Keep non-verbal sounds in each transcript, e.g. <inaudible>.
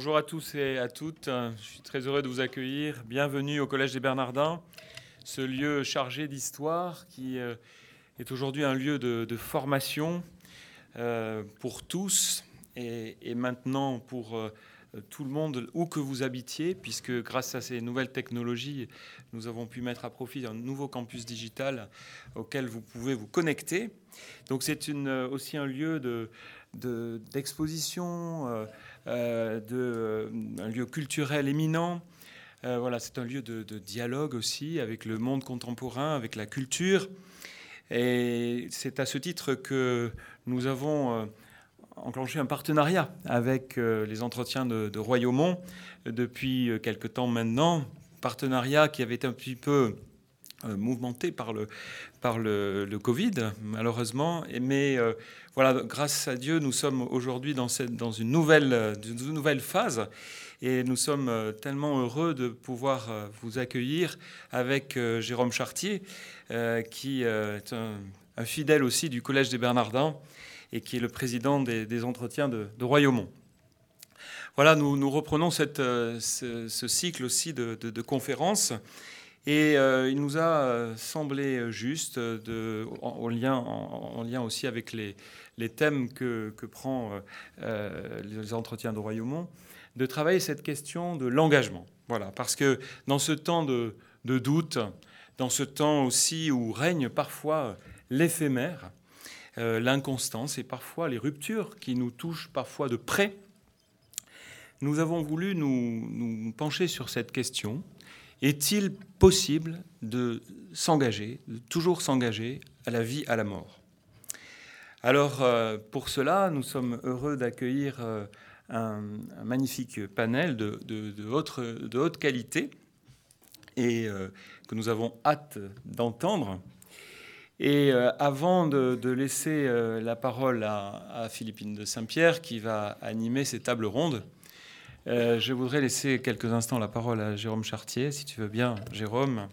Bonjour à tous et à toutes. Je suis très heureux de vous accueillir. Bienvenue au Collège des Bernardins, ce lieu chargé d'histoire qui euh, est aujourd'hui un lieu de, formation euh, pour tous et, maintenant pour euh, tout le monde, où que vous habitiez, puisque grâce à ces nouvelles technologies, nous avons pu mettre à profit un nouveau campus digital auquel vous pouvez vous connecter. Donc c'est aussi un lieu d'exposition, de, euh, un lieu culturel éminent. Euh, voilà, c'est un lieu de, dialogue aussi avec le monde contemporain, avec la culture. Et c'est à ce titre que nous avons enclenché un partenariat avec les entretiens de, de Royaumont depuis quelque temps maintenant. Partenariat qui avait un petit peu mouvementé par le, par le, Covid, malheureusement. Mais voilà, grâce à Dieu, nous sommes aujourd'hui dans, dans une, nouvelle, une nouvelle phase. Et nous sommes euh, tellement heureux de pouvoir euh, vous accueillir avec euh, Jérôme Chartier, qui est un, fidèle aussi du Collège des Bernardins et qui est le président des, entretiens de, Royaumont. Voilà, nous, reprenons cette, ce, cycle aussi de conférences. Et il nous a semblé juste, de, en, lien, en, lien, aussi avec les, thèmes que, que prend euh, euh, les entretiens de Royaumont, de travailler cette question de l'engagement. Voilà, parce que dans ce temps de, doute, dans ce temps aussi où règne parfois l'éphémère, euh, l'inconstance et parfois les ruptures qui nous touchent parfois de près, nous avons voulu nous pencher sur cette question. Est-il possible de s'engager, toujours s'engager à la vie, à la mort? Alors, euh, pour cela, nous sommes heureux d'accueillir euh, un, magnifique panel de, haute, qualité et euh, que nous avons hâte d'entendre. Et avant de, laisser la parole à, Philippine de Saint-Pierre, qui va animer ces tables rondes, je voudrais laisser quelques instants la parole à Jérôme Chartier, si tu veux bien, Jérôme.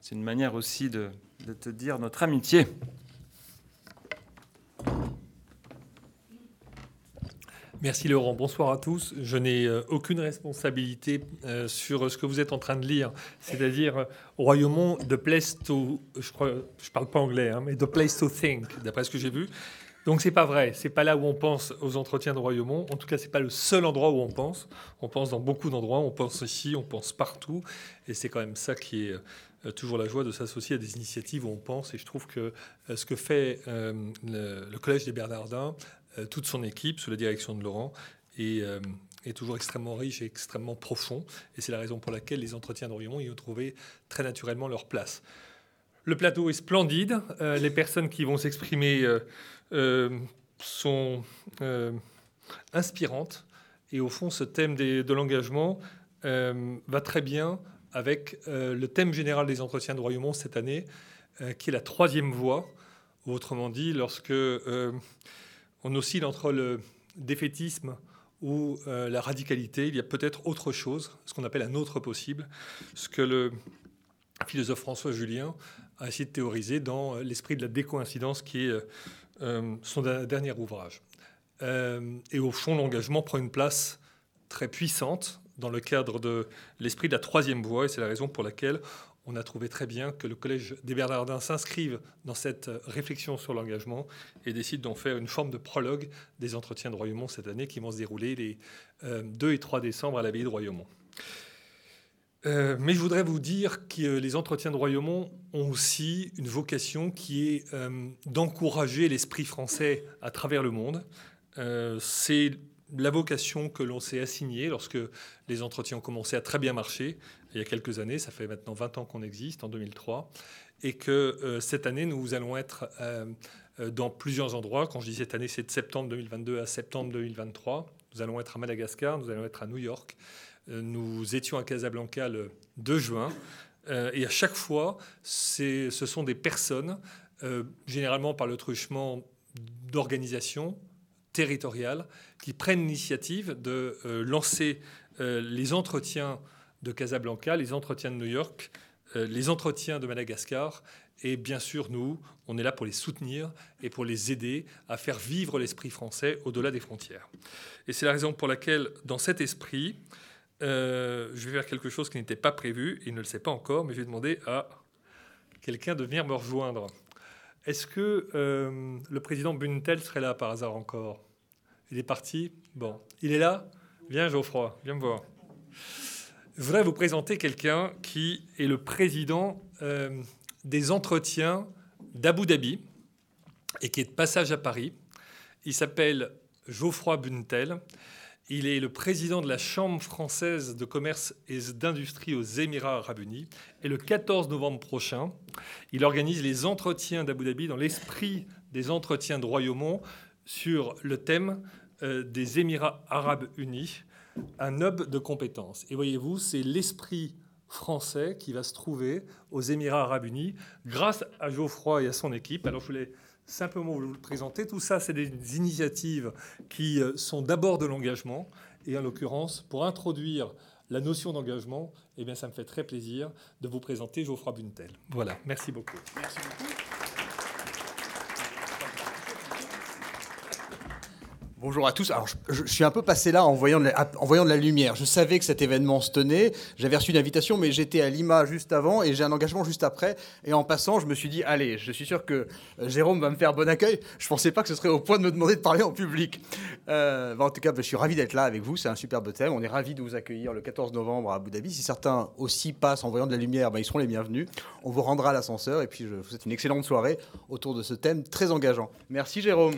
C'est une manière aussi de te dire notre amitié. Merci Laurent, bonsoir à tous. Je n'ai euh, aucune responsabilité euh, sur ce que vous êtes en train de lire, c'est-à-dire au Royaumont, The Place to, je crois, parle pas anglais, hein, mais The Place to Think, d'après ce que j'ai vu. Donc c'est pas vrai, c'est pas là où on pense aux entretiens de Royaumont. En tout cas, c'est pas le seul endroit où on pense. On pense dans beaucoup d'endroits, on pense ici, on pense partout, et c'est quand même ça qui est euh, toujours la joie de s'associer à des initiatives où on pense. Et je trouve que ce que fait le, Collège des Bernardins euh, toute son équipe, sous la direction de Laurent, euh, est, toujours extrêmement riche et extrêmement profond. Et c'est la raison pour laquelle les entretiens d'Orion y ont trouvé très naturellement leur place. Le plateau est splendide. Euh, les personnes qui vont s'exprimer sont inspirantes. Et au fond, ce thème de l'engagement va très bien avec le thème général des entretiens de Royaumont cette année, qui est la troisième voie. Autrement dit, lorsque on oscille entre le défaitisme ou euh, la radicalité. Il y a peut-être autre chose, ce qu'on appelle un autre possible, ce que le philosophe François Julien a essayé de théoriser dans l'esprit de la décoïncidence, qui est euh, son dernier ouvrage. Euh, et au fond, l'engagement prend une place très puissante dans le cadre de l'esprit de la troisième voie, et c'est la raison pour laquelle on a trouvé très bien que le Collège des Bernardins s'inscrive dans cette réflexion sur l'engagement et décide d'en faire une forme de prologue des entretiens de Royaumont cette année qui vont se dérouler les 2 euh, et 3 décembre à l'abbaye de Royaumont. Euh, mais je voudrais vous dire que les entretiens de Royaumont ont aussi une vocation qui est euh, d'encourager l'esprit français à travers le monde. C'est la vocation que l'on s'est assignée lorsque les entretiens ont commencé à très bien marcher il y a quelques années, ça fait maintenant 20 ans qu'on existe, en 2003, et que euh, cette année, nous allons être euh, euh, dans plusieurs endroits. Quand je dis cette année, c'est de septembre 2022 à septembre 2023. Nous allons être à Madagascar, nous allons être à New York. Nous étions à Casablanca le 2 juin. et à chaque fois, ce sont des personnes, généralement par le truchement d'organisations territoriales, qui prennent l'initiative de lancer les entretiens de Casablanca, les entretiens de New York, euh, les entretiens de Madagascar Et bien sûr, nous, on est là pour les soutenir et pour les aider à faire vivre l'esprit français au-delà des frontières. Et c'est la raison pour laquelle, dans cet esprit, euh, je vais faire quelque chose qui n'était pas prévu. Il ne le sait pas encore, mais je vais demander à quelqu'un de venir me rejoindre. Est-ce que euh, le président Buntel serait là par hasard encore? Il est parti? Bon. Il est là? Viens, Geoffroy, viens me voir. Je voudrais vous présenter quelqu'un qui est le président euh, des entretiens d'Abu Dhabi et qui est de passage à Paris. Il s'appelle Geoffroy Buntel. Il est le président de la Chambre française de commerce et d'industrie aux Émirats arabes unis. Et le 14 novembre prochain, il organise les entretiens d'Abu Dhabi dans l'esprit des entretiens de Royaumont sur le thème euh, des Émirats arabes unis, un hub de compétences. Et voyez-vous, c'est l'esprit français qui va se trouver aux Émirats arabes unis grâce à Geoffroy et à son équipe. Alors je voulais simplement vous le présenter. Tout ça, c'est des initiatives qui euh, sont d'abord de l'engagement. Et en l'occurrence, pour introduire la notion d'engagement, eh bien, ça me fait très plaisir de vous présenter Geoffroy Buntel. Voilà, merci beaucoup. Merci beaucoup. Bonjour à tous. Alors, je, suis un peu passé là en voyant, de la, en voyant de la lumière. Je savais que cet événement se tenait. J'avais reçu une invitation, mais j'étais à Lima juste avant et j'ai un engagement juste après. Et en passant, je me suis dit, allez, je suis sûr que euh, Jérôme va me faire bon accueil. Je ne pensais pas que ce serait au point de me demander de parler en public. Euh, en tout cas, je suis ravi d'être là avec vous. C'est un superbe thème. On est ravi de vous accueillir le 14 novembre à Abu Dhabi. Si certains aussi passent en voyant de la lumière, ben, ils seront les bienvenus. On vous rendra l'ascenseur. Et puis, je vous souhaite une excellente soirée autour de ce thème très engageant. Merci, Jérôme.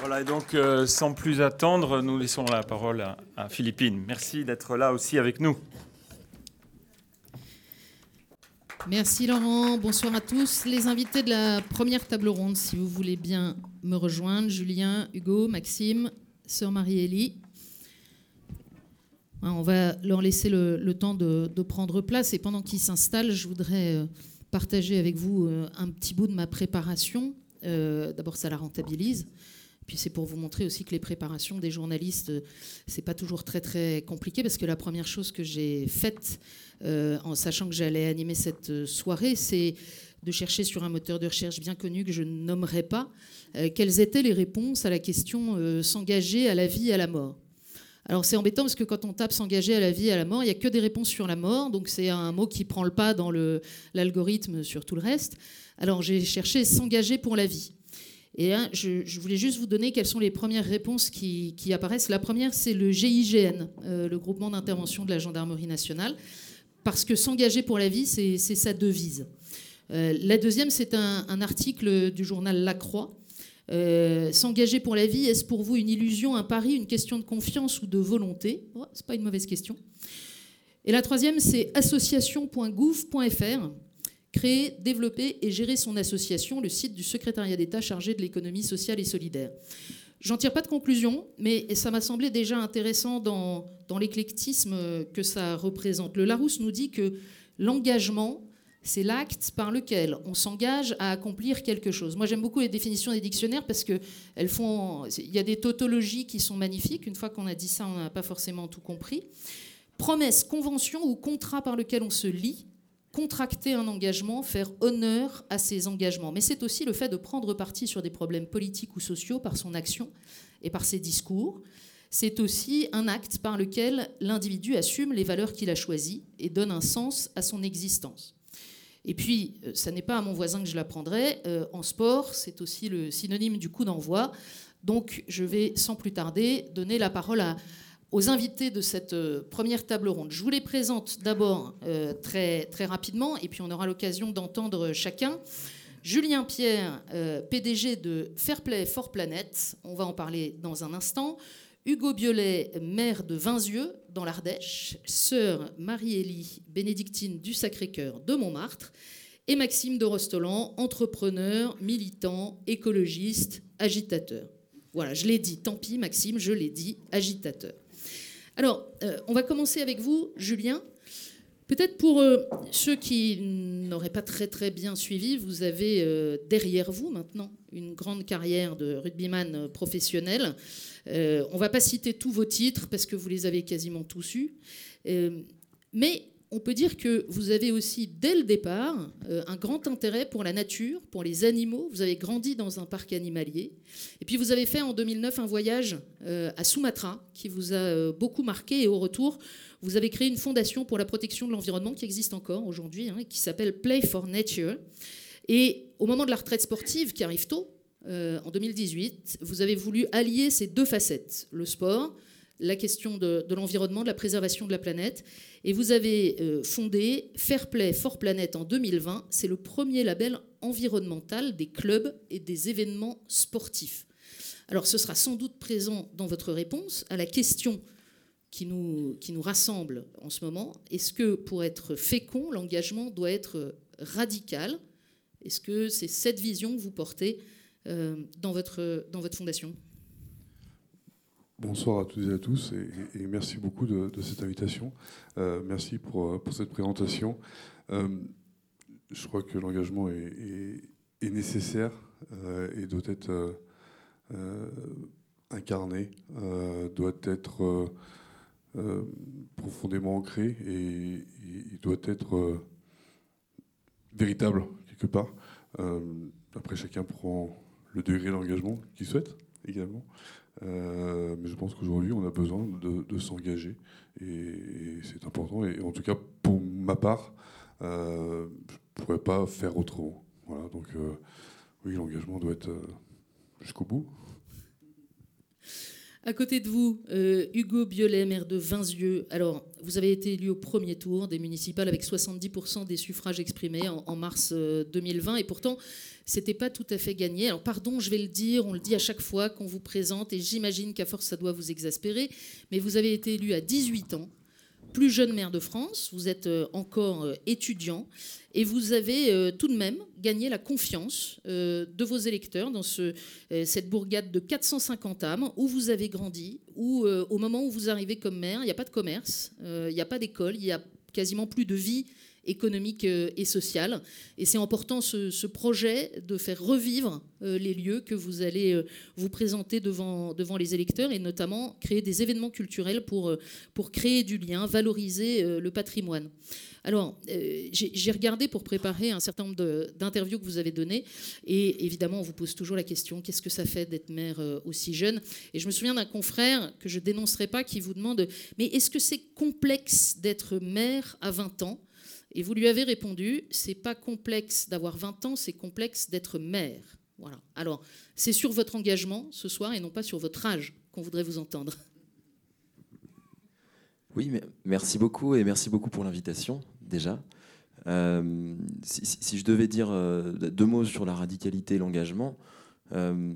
Voilà, et donc euh, sans plus attendre, nous laissons la parole à, Philippine. Merci d'être là aussi avec nous. Merci Laurent, bonsoir à tous. Les invités de la première table ronde, si vous voulez bien me rejoindre, Julien, Hugo, Maxime, sœur Marie-Élie. Hein, on va leur laisser le, temps de, prendre place et pendant qu'ils s'installent, je voudrais euh, partager avec vous euh, un petit bout de ma préparation. D'abord, ça la rentabilise. Puis c'est pour vous montrer aussi que les préparations des journalistes, euh, c'est pas toujours très très compliqué parce que la première chose que j'ai faite euh, en sachant que j'allais animer cette euh, soirée, c'est de chercher sur un moteur de recherche bien connu que je ne nommerai pas quelles étaient les réponses à la question s'engager à la vie et à la mort. Alors c'est embêtant parce que quand on tape s'engager à la vie et à la mort, il n'y a que des réponses sur la mort, donc c'est un mot qui prend le pas dans l'algorithme sur tout le reste. Alors j'ai cherché s'engager pour la vie. Et je, voulais juste vous donner quelles sont les premières réponses qui, apparaissent. La première, c'est le GIGN, euh, le groupement d'intervention de la gendarmerie nationale, parce que s'engager pour la vie, c'est sa devise. Euh, la deuxième, c'est un, article du journal La Croix. Euh, s'engager pour la vie, est-ce pour vous une illusion, un pari, une question de confiance ou de volonté? Oh, C'est pas une mauvaise question. Et la troisième, c'est association.gouv.fr créer, développer et gérer son association, le site du secrétariat d'État chargé de l'économie sociale et solidaire. J'en tire pas de conclusion, mais ça m'a semblé déjà intéressant dans, l'éclectisme que ça représente. Le Larousse nous dit que l'engagement, c'est l'acte par lequel on s'engage à accomplir quelque chose. Moi, j'aime beaucoup les définitions des dictionnaires parce que elles font. Il y a des tautologies qui sont magnifiques. Une fois qu'on a dit ça, on n'a pas forcément tout compris. Promesse, convention ou contrat par lequel on se lie contracter un engagement, faire honneur à ses engagements. Mais c'est aussi le fait de prendre parti sur des problèmes politiques ou sociaux par son action et par ses discours. C'est aussi un acte par lequel l'individu assume les valeurs qu'il a choisies et donne un sens à son existence. Et puis, euh, ça n'est pas à mon voisin que je l'apprendrai, euh, en sport, c'est aussi le synonyme du coup d'envoi. Donc, je vais sans plus tarder donner la parole à, aux invités de cette euh, première table ronde. Je vous les présente d'abord euh, très, très rapidement et puis on aura l'occasion d'entendre chacun. Julien Pierre, euh, PDG de Fairplay for Planet, on va en parler dans un instant. Hugo Biolay, maire de Vinzieux, dans l'Ardèche. Sœur Marie-Élie, bénédictine du Sacré-Cœur de Montmartre. Et Maxime de Rostolan, entrepreneur, militant, écologiste, agitateur. Voilà, je l'ai dit, tant pis Maxime, je l'ai dit, agitateur. Alors, euh, on va commencer avec vous, Julien. Peut-être pour euh, ceux qui n'auraient pas très très bien suivi, vous avez euh, derrière vous maintenant une grande carrière de rugbyman professionnel. on ne va pas citer tous vos titres parce que vous les avez quasiment tous eus. mais on peut dire que vous avez aussi, dès le départ, euh, un grand intérêt pour la nature, pour les animaux. Vous avez grandi dans un parc animalier. Et puis vous avez fait en 2009 un voyage euh, à Sumatra qui vous a euh, beaucoup marqué. Et au retour, vous avez créé une fondation pour la protection de l'environnement qui existe encore aujourd'hui, hein, qui s'appelle Play for Nature. Et au moment de la retraite sportive qui arrive tôt, en 2018, vous avez voulu allier ces deux facettes, le sport, la question de, l'environnement, de la préservation de la planète. Et vous avez euh, fondé Fairplay for Planet en 2020. C'est le premier label environnemental des clubs et des événements sportifs. Alors ce sera sans doute présent dans votre réponse à la question qui nous, rassemble en ce moment. Est-ce que pour être fécond, l'engagement doit être radical? Est-ce que c'est cette vision que vous portez euh, dans, dans votre fondation? Bonsoir à toutes et à tous et, merci beaucoup de, cette invitation. Euh, merci pour, euh, pour, cette présentation. Euh, je crois que l'engagement est, nécessaire et doit être incarné, doit être profondément ancré et, doit être véritable quelque part. après, chacun prend le degré d'engagement qu'il souhaite également. Euh, mais je pense qu'aujourd'hui, on a besoin de, s'engager. Et, c'est important. Et en tout cas, pour ma part, euh, je ne pourrais pas faire autrement. Voilà, donc euh, oui, l'engagement doit être jusqu'au bout. À côté de vous, Hugo Biolay, maire de Vinzieux. Alors, vous avez été élu au premier tour des municipales avec 70% des suffrages exprimés en, mars 2020. Et pourtant, c'était pas tout à fait gagné. Alors pardon, je vais le dire, on le dit à chaque fois qu'on vous présente, et j'imagine qu'à force ça doit vous exaspérer, mais vous avez été élu à 18 ans, plus jeune maire de France, vous êtes euh, encore euh, étudiant, et vous avez euh, tout de même gagné la confiance de vos électeurs dans ce, cette bourgade de 450 âmes où vous avez grandi, où au moment où vous arrivez comme maire, il n'y a pas de commerce, il n'y a pas d'école, il n'y a quasiment plus de vie économique euh, et sociale. Et c'est important ce, projet de faire revivre euh, les lieux que vous allez euh, vous présenter devant, devant les électeurs et notamment créer des événements culturels pour, pour créer du lien, valoriser le patrimoine. Alors, j'ai regardé pour préparer un certain nombre d'interviews que vous avez données, et évidemment, on vous pose toujours la question qu'est-ce que ça fait d'être maire aussi jeune? Et je me souviens d'un confrère que je dénoncerai pas qui vous demande mais est-ce que c'est complexe d'être maire à 20 ans? Et vous lui avez répondu, c'est pas complexe d'avoir 20 ans, c'est complexe d'être mère. Voilà. Alors, c'est sur votre engagement ce soir et non pas sur votre âge qu'on voudrait vous entendre. Oui, merci beaucoup et merci beaucoup pour l'invitation déjà. Euh, si, je devais dire euh, deux mots sur la radicalité et l'engagement, euh,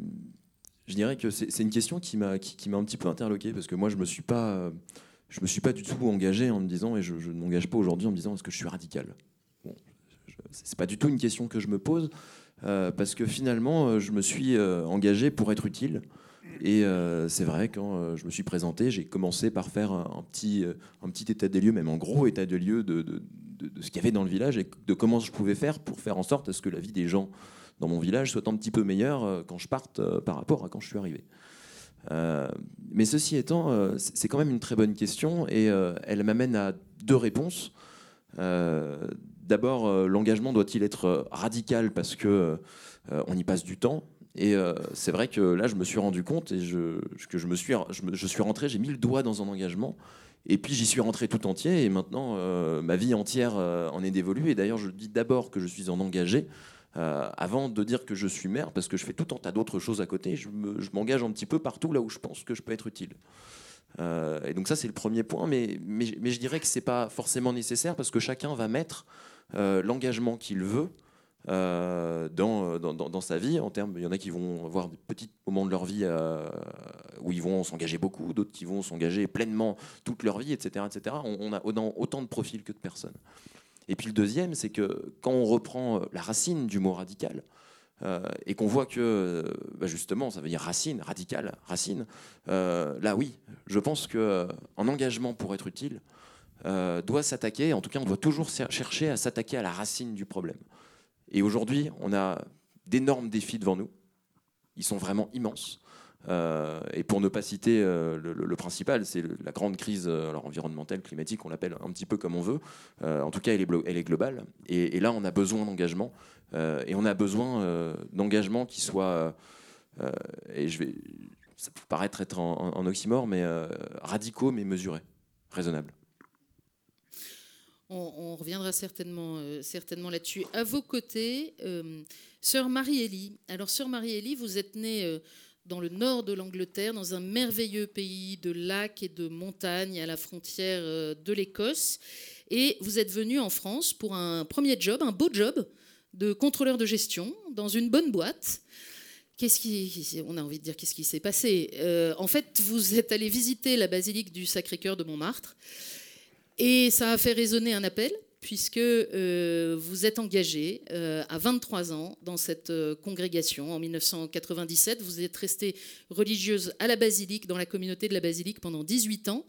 je dirais que c'est une question qui m'a qui, un petit peu interloqué parce que moi je me suis pas je me suis pas du tout engagé en me disant, et je, ne m'engage pas aujourd'hui en me disant, est-ce que je suis radical? Bon, C'est pas du tout une question que je me pose, euh, parce que finalement, euh, je me suis euh, engagé pour être utile. Et c'est vrai, quand je me suis présenté, j'ai commencé par faire un, petit, un petit état des lieux, même en gros état des lieux de, de, ce qu'il y avait dans le village et de comment je pouvais faire pour faire en sorte à ce que la vie des gens dans mon village soit un petit peu meilleure quand je parte par rapport à quand je suis arrivé. Euh, mais ceci étant, euh, c'est quand même une très bonne question et euh, elle m'amène à deux réponses. D'abord, l'engagement doit-il être radical parce que on y passe du temps? Et c'est vrai que là, je me suis rendu compte et que je me suis, je, suis rentré, j'ai mis le doigt dans un engagement. Et puis j'y suis rentré tout entier et maintenant ma vie entière en est dévolue. Et d'ailleurs, je dis d'abord que je suis en engagé euh, avant de dire que je suis maire, parce que je fais tout un tas d'autres choses à côté, je m'engage un petit peu partout là où je pense que je peux être utile. Euh, et donc ça, c'est le premier point, mais, je dirais que c'est pas forcément nécessaire parce que chacun va mettre euh, l'engagement qu'il veut dans, sa vie. En termes, il y en a qui vont avoir des petits moments de leur vie où ils vont s'engager beaucoup, d'autres qui vont s'engager pleinement toute leur vie, etc. etc. On a autant de profils que de personnes. Et puis le deuxième, c'est que quand on reprend euh, la racine du mot radical, euh, et qu'on voit que euh, bah, justement ça veut dire racine, radical, racine, là oui, je pense qu'un engagement pour être utile doit s'attaquer, en tout cas on doit toujours chercher à s'attaquer à la racine du problème. Et aujourd'hui, on a d'énormes défis devant nous, ils sont vraiment immenses. Euh, et pour ne pas citer euh, le, principal, c'est la grande crise alors environnementale, climatique, on l'appelle un petit peu comme on veut. en tout cas, elle est, globale. Et, là, on a besoin d'engagement. et on a besoin d'engagement qui soit, et je vais, ça peut paraître être en, oxymore, mais radicaux mais mesurés, raisonnables. On, reviendra certainement, euh, certainement là-dessus. À vos côtés, euh, sœur Marie-Élie. Alors, sœur Marie-Élie, vous êtes née euh, dans le nord de l'Angleterre, dans un merveilleux pays de lacs et de montagnes à la frontière de l'Écosse. Et vous êtes venue en France pour un premier job, un beau job de contrôleur de gestion dans une bonne boîte. Qu'est-ce qui, on a envie de dire qu'est-ce qui s'est passé? En fait, vous êtes allé visiter la basilique du Sacré-Cœur de Montmartre et ça a fait résonner un appel, puisque euh, vous êtes engagé euh, à 23 ans dans cette euh, congrégation. En 1997, vous êtes restée religieuse à la basilique, dans la communauté de la basilique pendant 18 ans.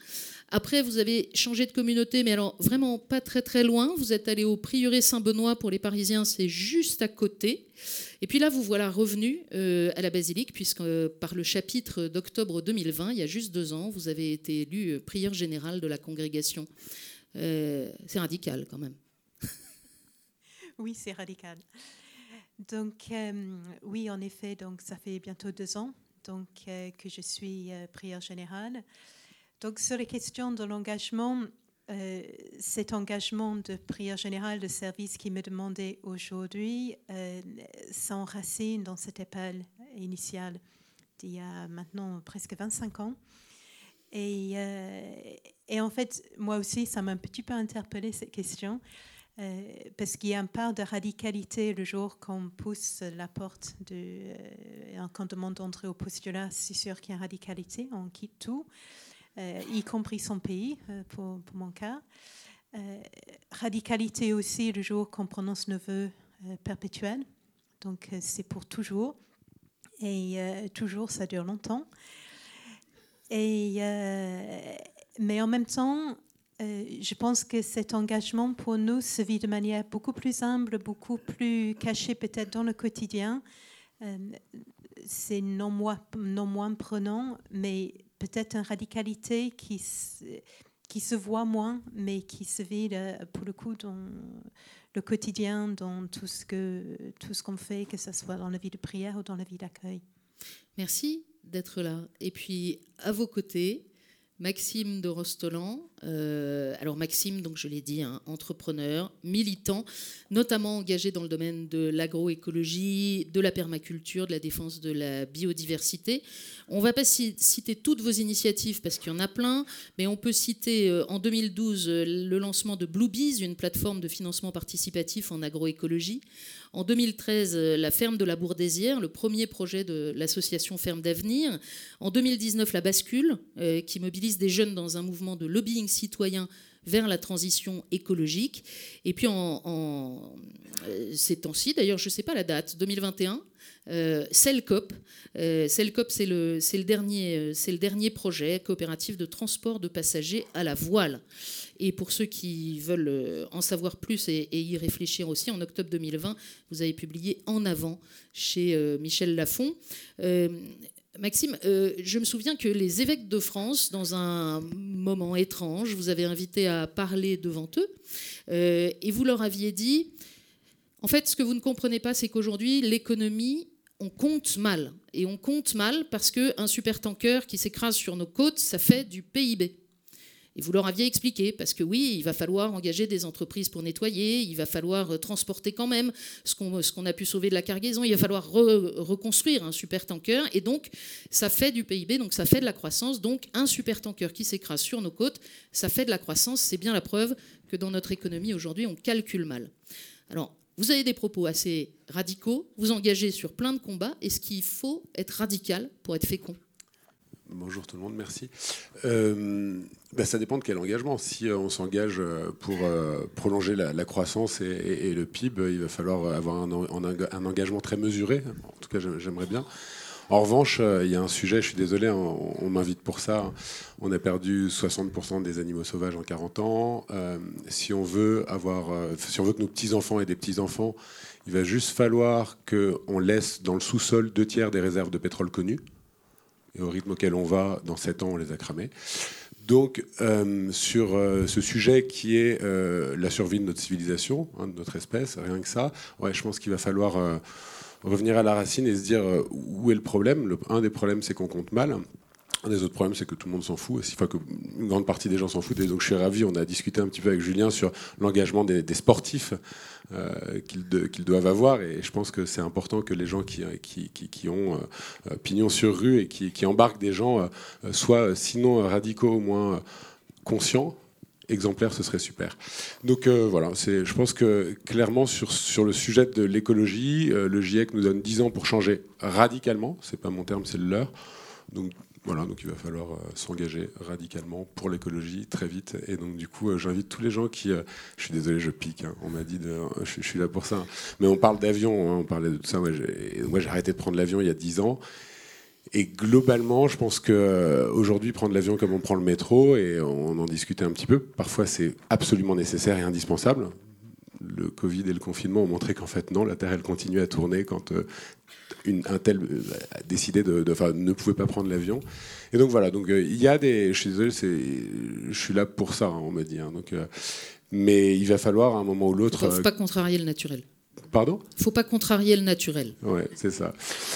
Après, vous avez changé de communauté, mais alors vraiment pas très très loin. Vous êtes allé au prieuré Saint-Benoît pour les Parisiens, c'est juste à côté. Et puis là, vous voilà revenu à la basilique, puisque par le chapitre d'octobre 2020, il y a juste deux ans, vous avez été élu prieur général de la congrégation. Euh, c'est radical quand même. <laughs> oui, c'est radical. Donc, euh, oui, en effet, donc ça fait bientôt deux ans donc, euh, que je suis prière générale. Donc, sur les questions de l'engagement, cet engagement de prière générale de service qui me demandait aujourd'hui s'enracine dans cette appel initial d'il y a maintenant presque 25 ans. Et, et en fait, moi aussi, ça m'a un petit peu interpellé cette question, euh, parce qu'il y a un part de radicalité le jour qu'on pousse la porte, de, euh, quand on demande d'entrer au postulat, c'est sûr qu'il y a radicalité, on quitte tout, euh, y compris son pays, pour, pour, mon cas. radicalité aussi le jour qu'on prononce le vœu perpétuel, donc c'est pour toujours, et toujours ça dure longtemps. Et, mais en même temps, euh, je pense que cet engagement pour nous se vit de manière beaucoup plus humble, beaucoup plus cachée peut-être dans le quotidien. Euh, c'est non moins, non moins prenant, mais peut-être une radicalité qui se, qui se voit moins, mais qui se vit euh, pour le coup dans le quotidien, dans tout ce que tout ce qu'on fait, que ce soit dans la vie de prière ou dans la vie d'accueil. Merci d'être là. Et puis à vos côtés, Maxime de Rostolan. Euh, alors Maxime, donc je l'ai dit, un entrepreneur, militant, notamment engagé dans le domaine de l'agroécologie, de la permaculture, de la défense de la biodiversité. On ne va pas citer toutes vos initiatives parce qu'il y en a plein, mais on peut citer euh, en 2012 le lancement de Bluebees, une plateforme de financement participatif en agroécologie. En 2013, euh, la ferme de la Bourdésière, le premier projet de l'association Ferme d'Avenir. En 2019, la bascule, euh, qui mobilise des jeunes dans un mouvement de lobbying citoyen vers la transition écologique. Et puis en, euh, ces temps-ci, d'ailleurs, je ne sais pas la date, 2021, euh, Celcop. Celcop, c'est le, dernier, le dernier projet coopératif de transport de passagers à la voile. Et pour ceux qui veulent euh, en savoir plus et, y réfléchir aussi, en octobre 2020, vous avez publié En avant chez euh, Michel Lafon. Euh, Maxime, je me souviens que les évêques de France, dans un moment étrange, vous avez invité à parler devant eux et vous leur aviez dit, en fait, ce que vous ne comprenez pas, c'est qu'aujourd'hui, l'économie, on compte mal. Et on compte mal parce qu'un supertanker qui s'écrase sur nos côtes, ça fait du PIB. Et vous leur aviez expliqué, parce que oui, il va falloir engager des entreprises pour nettoyer, il va falloir euh, transporter quand même ce qu'on a pu sauver de la cargaison, il va falloir reconstruire un super tanker, et donc ça fait du PIB, donc ça fait de la croissance. Donc un super tanker qui s'écrase sur nos côtes, ça fait de la croissance. C'est bien la preuve que dans notre économie aujourd'hui, on calcule mal. Alors, vous avez des propos assez radicaux, vous engagez sur plein de combats. Est-ce qu'il faut être radical pour être fécond? Bonjour tout le monde, merci. Euh, bah, ça dépend de quel engagement. Si euh, on s'engage euh, pour prolonger la, croissance et, le PIB, il va falloir avoir un, engagement très mesuré. En tout cas, j'aimerais bien. En revanche, il y a un sujet, je suis désolé, hein, on, m'invite pour ça. On a perdu 60% des animaux sauvages en 40 ans. si, on veut avoir, si on veut que nos petits-enfants aient des petits-enfants, il va juste falloir qu'on laisse dans le sous-sol deux tiers des réserves de pétrole connues Et au rythme auquel on va, dans 7 ans, on les a cramés. Donc, euh, sur euh, ce sujet qui est euh, la survie de notre civilisation, hein, de notre espèce, rien que ça, ouais, je pense qu'il va falloir revenir à la racine et se dire où est le problème? Un des problèmes, c'est qu'on compte mal. Un des autres problèmes, c'est que tout le monde s'en fout. Faut que une grande partie des gens s'en foutent. Et donc, je suis ravi. On a discuté un petit peu avec Julien sur l'engagement des, sportifs euh, qu'ils doivent avoir. Et je pense que c'est important que les gens qui, ont euh, pignon sur rue et qui, embarquent des gens euh, soient, sinon radicaux, au moins conscients exemplaires, ce serait super. Donc voilà, je pense que clairement sur, sur le sujet de l'écologie, le GIEC nous donne 10 ans pour changer radicalement. C'est pas mon terme, c'est le leur. Donc voilà, donc il va falloir euh, s'engager radicalement pour l'écologie très vite. Et donc du coup, euh, j'invite tous les gens qui... Euh, je suis désolé, je pique, hein. on m'a dit, de, je, suis là pour ça. Mais on parle d'avion, hein, on parlait de tout ça. Moi, j'ai arrêté de prendre l'avion il y a 10 ans. Et globalement, je pense qu'aujourd'hui, prendre l'avion comme on prend le métro, et on en discutait un petit peu, parfois c'est absolument nécessaire et indispensable. Le Covid et le confinement ont montré qu'en fait, non, la Terre, elle continue à tourner quand un tel euh, a décidé de, ne pouvait pas prendre l'avion. Et donc voilà, donc euh, il y a des, je suis désolé, je suis là pour ça, hein, on me dit. Hein. donc, euh, mais il va falloir à un moment ou l'autre. Il ne faut pas contrarier le naturel. Pardon faut pas contrarier le naturel. Ouais, c'est ça.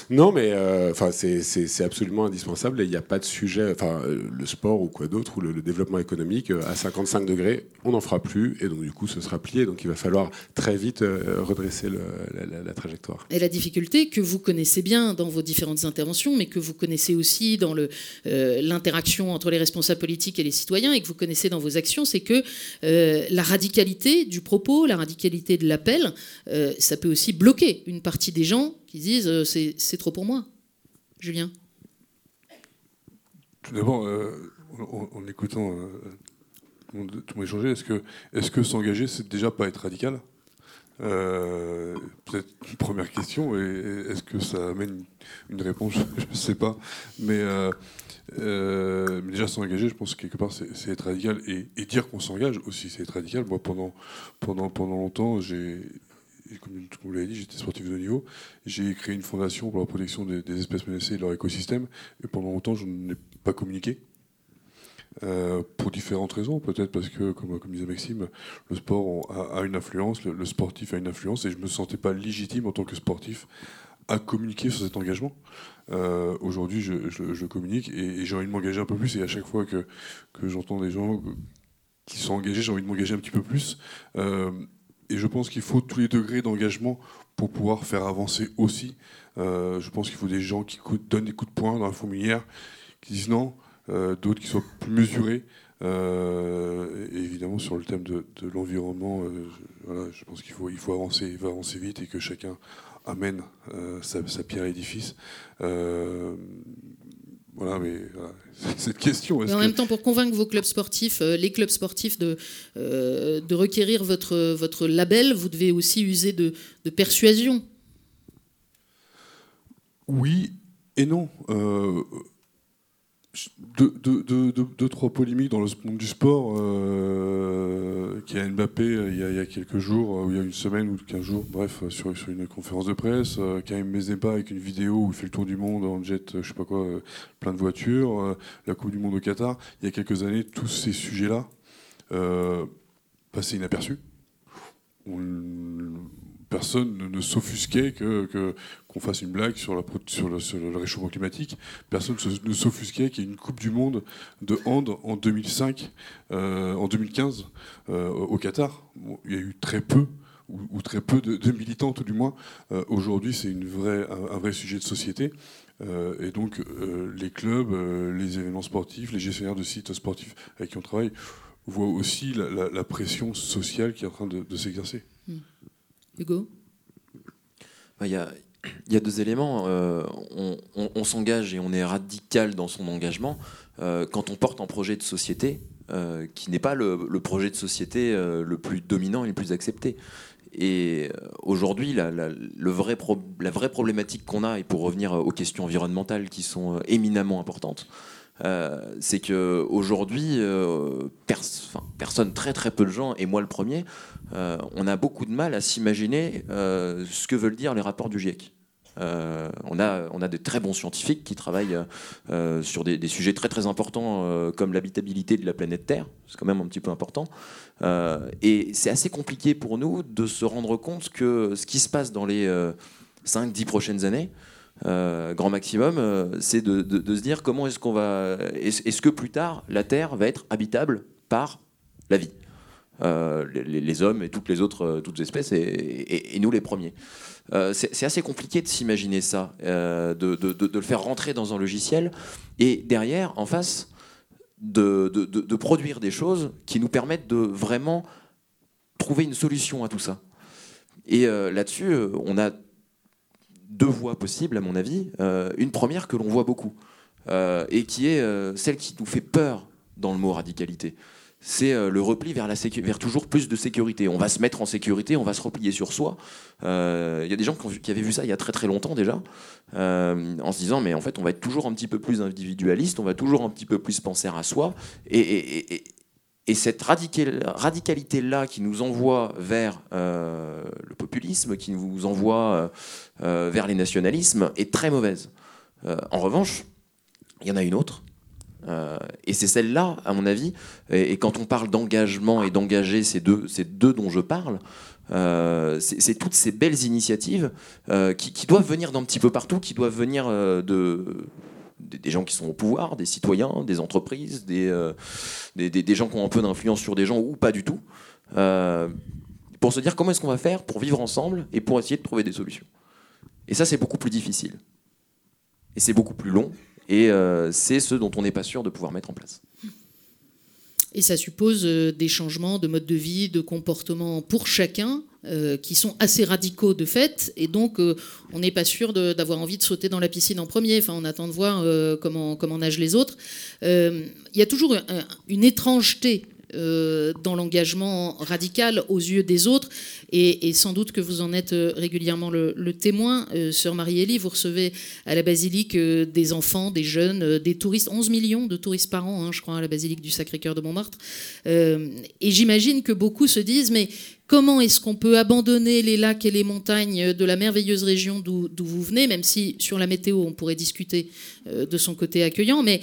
Non, mais euh, c'est absolument indispensable. il n'y a pas de sujet, enfin, euh, le sport ou quoi d'autre, ou le, développement économique, euh, à 55 degrés, on n'en fera plus. Et donc, du coup, ce sera plié. Donc, il va falloir très vite redresser la, trajectoire. Et la difficulté que vous connaissez bien dans vos différentes interventions, mais que vous connaissez aussi dans l'interaction entre les responsables politiques et les citoyens, et que vous connaissez dans vos actions, c'est que la radicalité du propos, la radicalité de l'appel, ça peut aussi bloquer une partie des gens qui disent euh, c'est trop pour moi. Julien Tout d'abord, euh, en, écoutant euh, tout échanger, est-ce que, est que s'engager, c'est déjà pas être radical? Peut-être une première question, et est-ce que ça amène une réponse? <laughs> Je ne sais pas. Mais, déjà s'engager, je pense que quelque part, c'est être radical. Et, et dire qu'on s'engage aussi, c'est être radical. Moi, pendant, pendant, pendant longtemps, j'ai comme, vous l'avez dit, j'étais sportif de niveau. J'ai créé une fondation pour la protection des, espèces menacées et de leur écosystème. Et pendant longtemps, je n'ai pas communiqué. Euh, pour différentes raisons, peut-être parce que, comme, disait Maxime, le sport a, une influence, le, sportif a une influence, et je ne me sentais pas légitime en tant que sportif à communiquer sur cet engagement. Euh, aujourd'hui, je, communique et, j'ai envie de m'engager un peu plus, et à chaque fois que, que j'entends des gens qui sont engagés, j'ai envie de m'engager un petit peu plus. Euh, et je pense qu'il faut tous les degrés d'engagement pour pouvoir faire avancer aussi. Euh, je pense qu'il faut des gens qui donnent des coups de poing dans la fourmilière, qui disent non, euh, d'autres qui soient plus mesurés. Euh, et évidemment, sur le thème de, l'environnement, je pense qu'il faut, avancer, il faut avancer vite et que chacun amène sa, sa, pierre à l'édifice. Voilà, mais cette question. Mais en même temps, pour convaincre vos clubs sportifs, euh, les clubs sportifs de, euh, de requérir votre, votre label, vous devez aussi user de, de persuasion. Oui et non. Euh, deux, trois polémiques dans le monde du sport. Euh, qui a Mbappé euh, il y a, quelques jours, euh, ou il y a une semaine ou quinze jours, bref, sur, une conférence de presse. Euh, Karim Benzema avec une vidéo où il fait le tour du monde en jet, je sais pas quoi, plein de voitures. la Coupe du Monde au Qatar. Il y a quelques années, tous ces sujets-là passaient inaperçus personne ne, s'offusquait que, qu'on fasse une blague sur, le, réchauffement climatique. Personne ne s'offusquait qu'il y ait une Coupe du Monde de hand en 2005, euh, en 2015 euh, au Qatar. il y a eu très peu ou, très peu de, militants, tout du moins. Euh, aujourd'hui, c'est un, vrai sujet de société. et donc, les clubs, les événements sportifs, les gestionnaires de sites sportifs avec qui on travaille voient aussi la, pression sociale qui est en train de, s'exercer. Hmm. Hugo bah, Il y, a, deux éléments. Euh, on, s'engage et on est radical dans son engagement euh, quand on porte un projet de société euh, qui n'est pas le, projet de société le plus dominant et le plus accepté. Et aujourd'hui, la, la vraie problématique qu'on a, et pour revenir aux questions environnementales qui sont éminemment importantes, euh, c'est que aujourd'hui, euh, personne, très très peu de gens, et moi le premier, euh, on a beaucoup de mal à s'imaginer ce que veulent dire les rapports du GIEC. On, a, on a de très bons scientifiques qui travaillent sur des, sujets très très importants comme l'habitabilité de la planète Terre. C'est quand même un petit peu important. et c'est assez compliqué pour nous de se rendre compte que ce qui se passe dans les 5-10 prochaines années, grand maximum, c'est de, se dire comment est-ce qu'on va. Est-ce que plus tard, la Terre va être habitable par la vie les, les, hommes et toutes les autres toutes espèces, et, nous les premiers. Euh, c'est assez compliqué de s'imaginer ça, euh, de, le faire rentrer dans un logiciel, et derrière, en face, de, produire des choses qui nous permettent de vraiment trouver une solution à tout ça. Et euh, là-dessus, on a deux voies possibles, à mon avis. une première que l'on voit beaucoup, et qui est celle qui nous fait peur dans le mot radicalité c'est euh, le repli vers, la vers toujours plus de sécurité. On va se mettre en sécurité, on va se replier sur soi. Euh, il y a des gens qui avaient vu ça il y a très très longtemps déjà, euh, en se disant mais en fait on va être toujours un petit peu plus individualiste, on va toujours un petit peu plus penser à soi. Et, cette radicalité-là qui nous envoie vers le populisme, qui nous envoie vers les nationalismes, est très mauvaise. en revanche, il y en a une autre euh, et c'est celle-là, à mon avis, et, quand on parle d'engagement et d'engager ces deux, ces deux dont je parle, euh, c'est toutes ces belles initiatives euh, qui, doivent venir d'un petit peu partout, qui doivent venir de, des, gens qui sont au pouvoir, des citoyens, des entreprises, des, des, gens qui ont un peu d'influence sur des gens ou pas du tout, pour se dire comment est-ce qu'on va faire pour vivre ensemble et pour essayer de trouver des solutions. Et ça, c'est beaucoup plus difficile. Et c'est beaucoup plus long et euh, c'est ce dont on n'est pas sûr de pouvoir mettre en place. Et ça suppose euh, des changements de mode de vie, de comportement pour chacun, euh, qui sont assez radicaux de fait, et donc on n'est pas sûr d'avoir envie de sauter dans la piscine en premier. Enfin, on attend de voir comment nagent les autres. Il y a toujours une étrangeté euh, dans l'engagement radical aux yeux des autres. Et, sans doute que vous en êtes euh, régulièrement le, témoin. Euh, Sœur Marie-Élie, vous recevez à la basilique des enfants, des jeunes, des touristes, 11 millions de touristes par an, hein, je crois, à la basilique du Sacré-Cœur de Montmartre. et j'imagine que beaucoup se disent, mais comment est-ce qu'on peut abandonner les lacs et les montagnes de la merveilleuse région d'où vous venez, même si sur la météo, on pourrait discuter de son côté accueillant, mais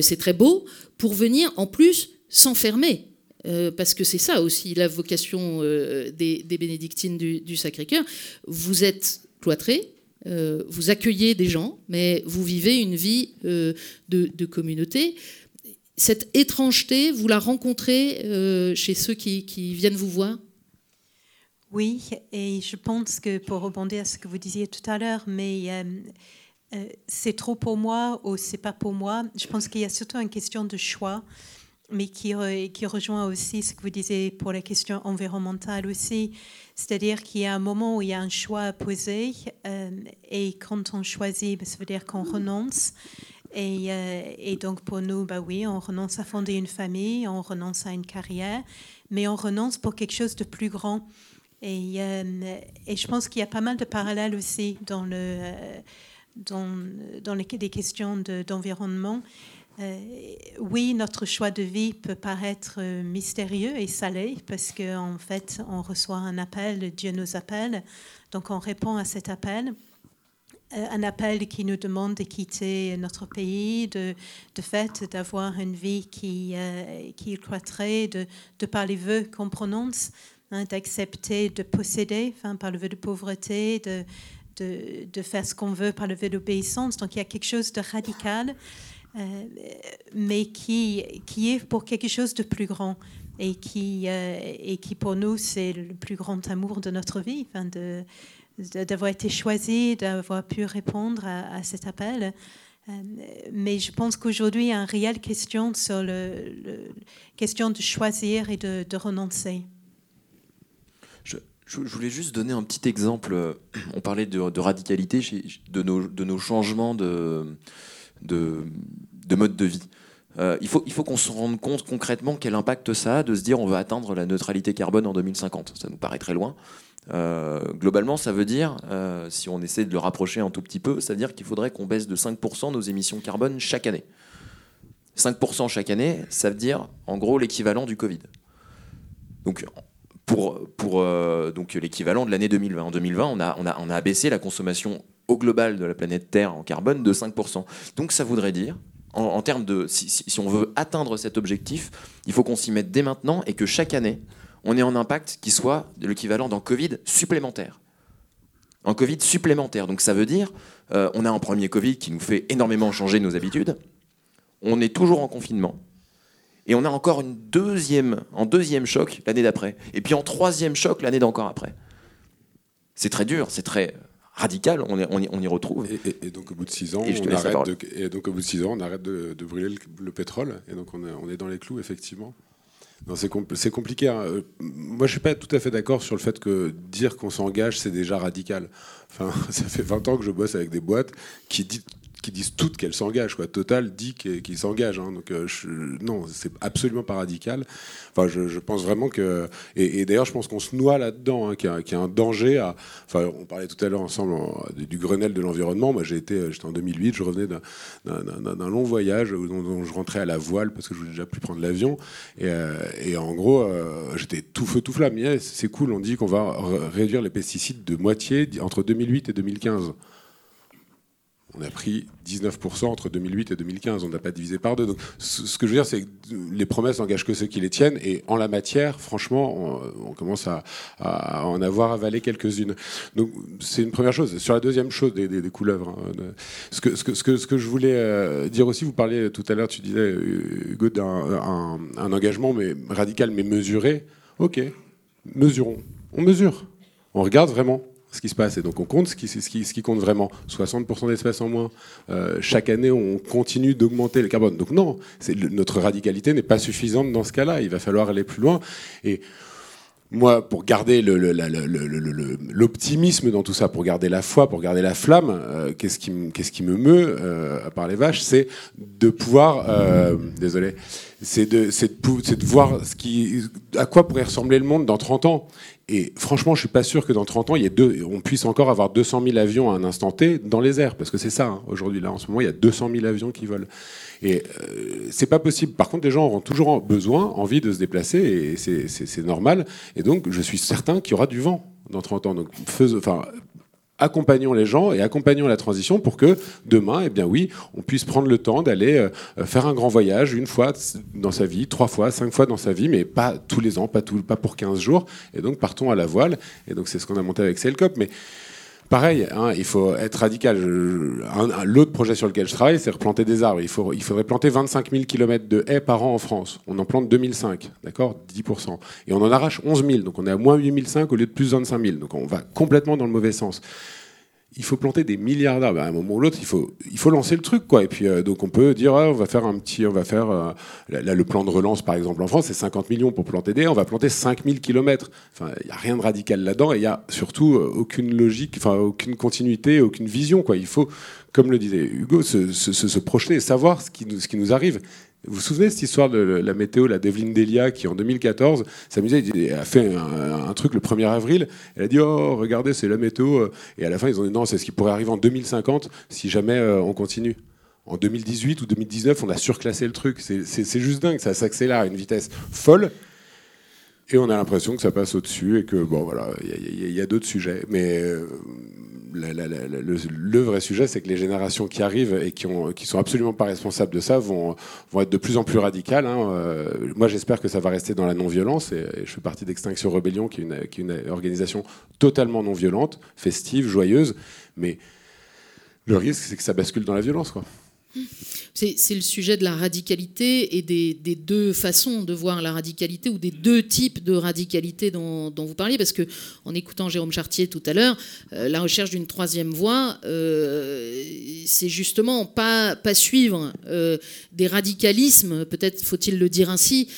c'est très beau, pour venir en plus s'enfermer euh, parce que c'est ça aussi la vocation euh, des, bénédictines du, Sacré-Cœur. Vous êtes cloîtrés, euh, vous accueillez des gens, mais vous vivez une vie de, communauté. Cette étrangeté, vous la rencontrez chez ceux qui, qui, viennent vous voir? Oui, et je pense que pour rebondir à ce que vous disiez tout à l'heure, mais c'est trop pour moi ou c'est pas pour moi, je pense qu'il y a surtout une question de choix mais qui, qui, rejoint aussi ce que vous disiez pour la question environnementale aussi. C'est-à-dire qu'il y a un moment où il y a un choix à poser euh, et quand on choisit, ben, ça veut dire qu'on renonce. Et, euh, et, donc pour nous, bah oui, on renonce à fonder une famille, on renonce à une carrière, mais on renonce pour quelque chose de plus grand. Et, euh, et je pense qu'il y a pas mal de parallèles aussi dans, le, dans, dans les, des questions d'environnement. Euh, oui, notre choix de vie peut paraître euh, mystérieux et salé parce qu'en en fait, on reçoit un appel, Dieu nous appelle, donc on répond à cet appel. Euh, un appel qui nous demande de quitter notre pays, de, de fait d'avoir une vie qui, qui croîtrait, de, par les vœux qu'on prononce, hein, d'accepter de posséder par le vœu de pauvreté, de faire ce qu'on veut par le vœu d'obéissance. Donc il y a quelque chose de radical. Euh, mais qui, qui est pour quelque chose de plus grand et qui, euh, et qui pour nous, c'est le plus grand amour de notre vie, enfin d'avoir été choisi, d'avoir pu répondre à, cet appel. Euh, mais je pense qu'aujourd'hui, il y a une réelle question sur la question de choisir et de, renoncer. Je, je, voulais juste donner un petit exemple. On parlait de, de radicalité, de nos, de nos changements de, de, mode de vie. Euh, il faut, il faut qu'on se rende compte concrètement quel impact ça a de se dire on va atteindre la neutralité carbone en 2050. Ça nous paraît très loin. Euh, globalement, ça veut dire, euh, si on essaie de le rapprocher un tout petit peu, ça veut dire qu'il faudrait qu'on baisse de 5% nos émissions carbone chaque année. 5% chaque année, ça veut dire en gros l'équivalent du Covid. Donc pour, pour donc l'équivalent de l'année 2020. En 2020, on a, on, a, on a abaissé la consommation au global de la planète Terre en carbone de 5%. Donc ça voudrait dire en, termes de si, si, on veut atteindre cet objectif, il faut qu'on s'y mette dès maintenant et que chaque année, on ait un impact qui soit l'équivalent d'un Covid supplémentaire. Un Covid supplémentaire. Donc ça veut dire, euh, on a un premier Covid qui nous fait énormément changer nos habitudes. On est toujours en confinement. Et on a encore une deuxième, en deuxième choc l'année d'après. Et puis en troisième choc l'année d'encore après. C'est très dur, c'est très radical, on, on, y, retrouve. Et, donc au bout de six ans, on arrête de, et donc au bout de six ans, on arrête de, brûler le, pétrole, et donc on, on est dans les clous effectivement. C'est compliqué. Hein. Euh, moi, je suis pas tout à fait d'accord sur le fait que dire qu'on s'engage, c'est déjà radical. Enfin, <laughs> ça fait 20 ans que je bosse avec des boîtes qui disent qui disent toutes qu'elles s'engagent. Total dit qu'ils s'engagent. Hein. Donc euh, non, c'est absolument pas radical. Enfin, je, pense vraiment que et, d'ailleurs, je pense qu'on se noie là-dedans, hein, qu'il y, a un danger. Enfin, on parlait tout à l'heure ensemble du Grenelle de l'environnement. Été, j'étais en 2008, je revenais d'un long voyage dont, je rentrais à la voile parce que je voulais déjà plus prendre l'avion. Et, euh, en gros, euh, j'étais tout feu tout flamme. c'est cool. On dit qu'on va réduire les pesticides de moitié entre 2008 et 2015 on a pris 19% entre 2008 et 2015. On n'a pas divisé par deux. Donc, ce que je veux dire, c'est que les promesses n'engagent que ceux qui les tiennent. Et en la matière, franchement, on, commence à, en avoir avalé quelques-unes. Donc, c'est une première chose. Sur la deuxième chose des, couleuvres, ce, que, je voulais euh, dire aussi, vous parliez tout à l'heure, tu disais, Hugo, d'un un engagement mais radical, mais mesuré. OK, mesurons. On mesure. On regarde vraiment ce qui se passe. Et donc on compte ce qui, compte vraiment. 60% d'espèces en moins. Euh, chaque année, on continue d'augmenter le carbone. Donc non, notre radicalité n'est pas suffisante dans ce cas-là. Il va falloir aller plus loin. Et moi, pour garder l'optimisme dans tout ça, pour garder la foi, pour garder la flamme, euh, qu'est-ce qui, me meut, euh, à part les vaches, c'est de pouvoir, désolé, c'est de, de, voir ce qui, à quoi pourrait ressembler le monde dans 30 ans. Et franchement, je suis pas sûr que dans 30 ans, il y ait deux, on puisse encore avoir 200 000 avions à un instant T dans les airs, parce que c'est ça, hein, aujourd'hui, là, en ce moment, il y a 200 000 avions qui volent. Et euh, c'est pas possible. Par contre, les gens auront toujours besoin, envie de se déplacer, et c'est normal. Et donc, je suis certain qu'il y aura du vent dans 30 ans. Donc, enfin, accompagnons les gens et accompagnons la transition pour que demain, eh bien oui, on puisse prendre le temps d'aller euh, faire un grand voyage une fois dans sa vie, trois fois, cinq fois dans sa vie, mais pas tous les ans, pas, tout, pas pour 15 jours. Et donc partons à la voile. Et donc c'est ce qu'on a monté avec Sailcop. Mais Pareil, hein, il faut être radical. L'autre projet sur lequel je travaille, c'est replanter des arbres. Il, faut, il faudrait planter 25 000 km de haies par an en France. On en plante 2005, d'accord? 10%. Et on en arrache 11 000, donc on est à moins 8 500 au lieu de plus 25 000. Donc on va complètement dans le mauvais sens il faut planter des milliards d'arbres. À un moment ou l'autre, il faut, il faut lancer le truc, quoi. Et puis, euh, donc, on peut dire, on va faire un petit, on va faire, euh, là, le plan de relance, par exemple, en France, c'est 50 millions pour planter des, on va planter 5000 km. Enfin, il n'y a rien de radical là-dedans, et il n'y a surtout euh, aucune logique, enfin, aucune continuité, aucune vision, quoi. Il faut, comme le disait Hugo, se, se, se projeter et savoir ce qui nous, ce qui nous arrive. Vous vous souvenez de cette histoire de la météo, la Devlin Delia, qui en 2014 s'amusait, a fait un, truc le 1er avril, elle a dit Oh, regardez, c'est la météo. Et à la fin, ils ont dit Non, c'est ce qui pourrait arriver en 2050 si jamais euh, on continue. En 2018 ou 2019, on a surclassé le truc. C'est juste dingue, ça s'accélère à une vitesse folle. Et on a l'impression que ça passe au-dessus et que, bon, voilà, il y a, d'autres sujets. Mais euh, le, vrai sujet, c'est que les générations qui arrivent et qui, ont, sont absolument pas responsables de ça vont, être de plus en plus radicales. Hein. Euh, moi, j'espère que ça va rester dans la non-violence. Et, je fais partie d'Extinction Rebellion, qui est, une, organisation totalement non-violente, festive, joyeuse. Mais le risque, c'est que ça bascule dans la violence. C'est le sujet de la radicalité et des, deux façons de voir la radicalité ou des deux types de radicalité dont, vous parliez. Parce que en écoutant Jérôme Chartier tout à l'heure, euh, la recherche d'une troisième voie, euh, c'est justement pas, pas suivre euh, des radicalismes, peut-être faut-il le dire ainsi,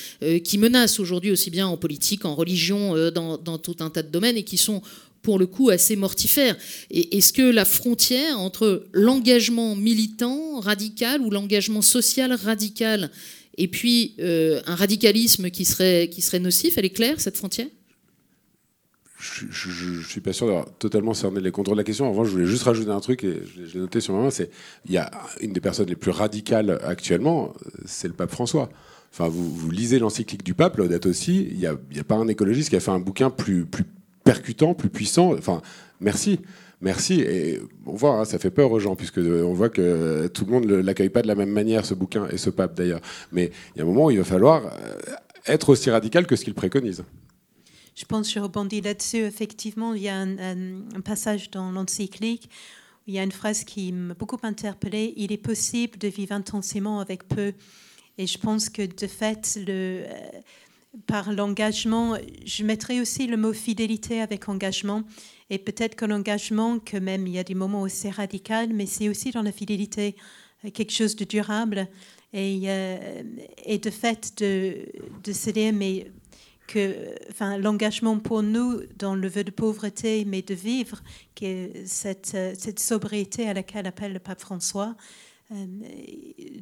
qui menacent aujourd'hui aussi bien en politique, en religion, dans, dans tout un tas de domaines et qui sont pour le coup assez mortifère. Est-ce que la frontière entre l'engagement militant radical ou l'engagement social radical et puis euh, un radicalisme qui serait, qui serait nocif, elle est claire, cette frontière? Je ne suis pas sûr d'avoir totalement cerné les contours de la question. En revanche, je voulais juste rajouter un truc, et je l'ai noté sur ma main, c'est il y a une des personnes les plus radicales actuellement, c'est le pape François Enfin, vous, lisez l'encyclique du pape, Laudato aussi. Il n'y a, pas un écologiste qui a fait un bouquin plus percutant, plus puissant. Enfin, merci. Merci. Et on voit, hein, ça fait peur aux gens, puisque on voit que tout le monde ne l'accueille pas de la même manière, ce bouquin, et ce pape d'ailleurs. Mais il y a un moment où il va falloir euh, être aussi radical que ce qu'il préconise. Je pense, je rebondis là-dessus. Effectivement, il y a un, passage dans l'encyclique où il y a une phrase qui m'a beaucoup interpellée. Il est possible de vivre intensément avec peu. Et je pense que de fait, le, euh, par l'engagement, je mettrai aussi le mot fidélité avec engagement. Et peut-être que l'engagement, que même il y a des moments où c'est radical, mais c'est aussi dans la fidélité euh, quelque chose de durable. Et, euh, de fait, de, de se dire, mais que l'engagement pour nous dans le vœu de pauvreté, mais de vivre que euh, cette sobriété à laquelle appelle le pape François,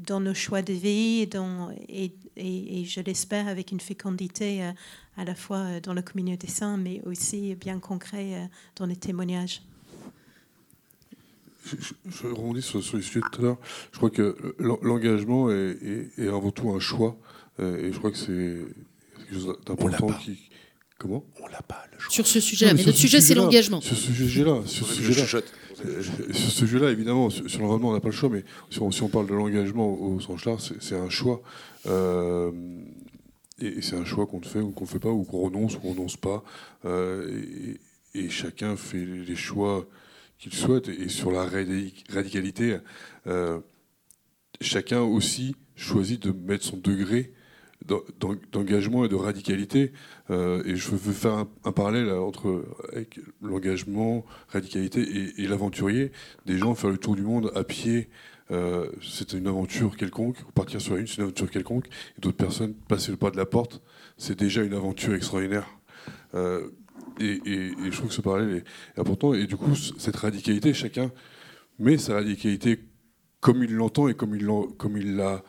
dans nos choix de vie dans, et, et, je l'espère avec une fécondité à la fois euh, dans la communauté sainte, mais aussi bien concret euh, dans les témoignages. Je, rebondis sur, sur, les sujets de tout à l'heure. Je crois que l'engagement est, avant tout un choix. Euh, et je crois que c'est quelque chose d'important qui. Comment? On l'a pas, le choix. Sur ce sujet-là. Mais, notre sujet, c'est l'engagement. Sur ce sujet-là. Sur ce sujet-là. Sur ce sujet-là, évidemment, sur, l'environnement, on n'a pas le choix, mais si on, parle de l'engagement au, sens large, c'est un choix. Euh, et, c'est un choix qu'on fait ou qu'on ne fait pas, ou qu'on renonce ou qu'on renonce pas. Euh, et, chacun fait les choix qu'il souhaite. Et, sur la radicalité, euh, chacun aussi choisit de mettre son degré d'engagement et de radicalité. Euh, et je veux faire un, parallèle entre l'engagement, radicalité et, l'aventurier. Des gens faire le tour du monde à pied euh, c'est une aventure quelconque, partir sur une, c'est une aventure quelconque, et d'autres personnes passer le pas de la porte, c'est déjà une aventure extraordinaire. Euh, et, je trouve que ce parallèle est important. Et du coup, cette radicalité, chacun met sa radicalité comme il l'entend et comme il l'a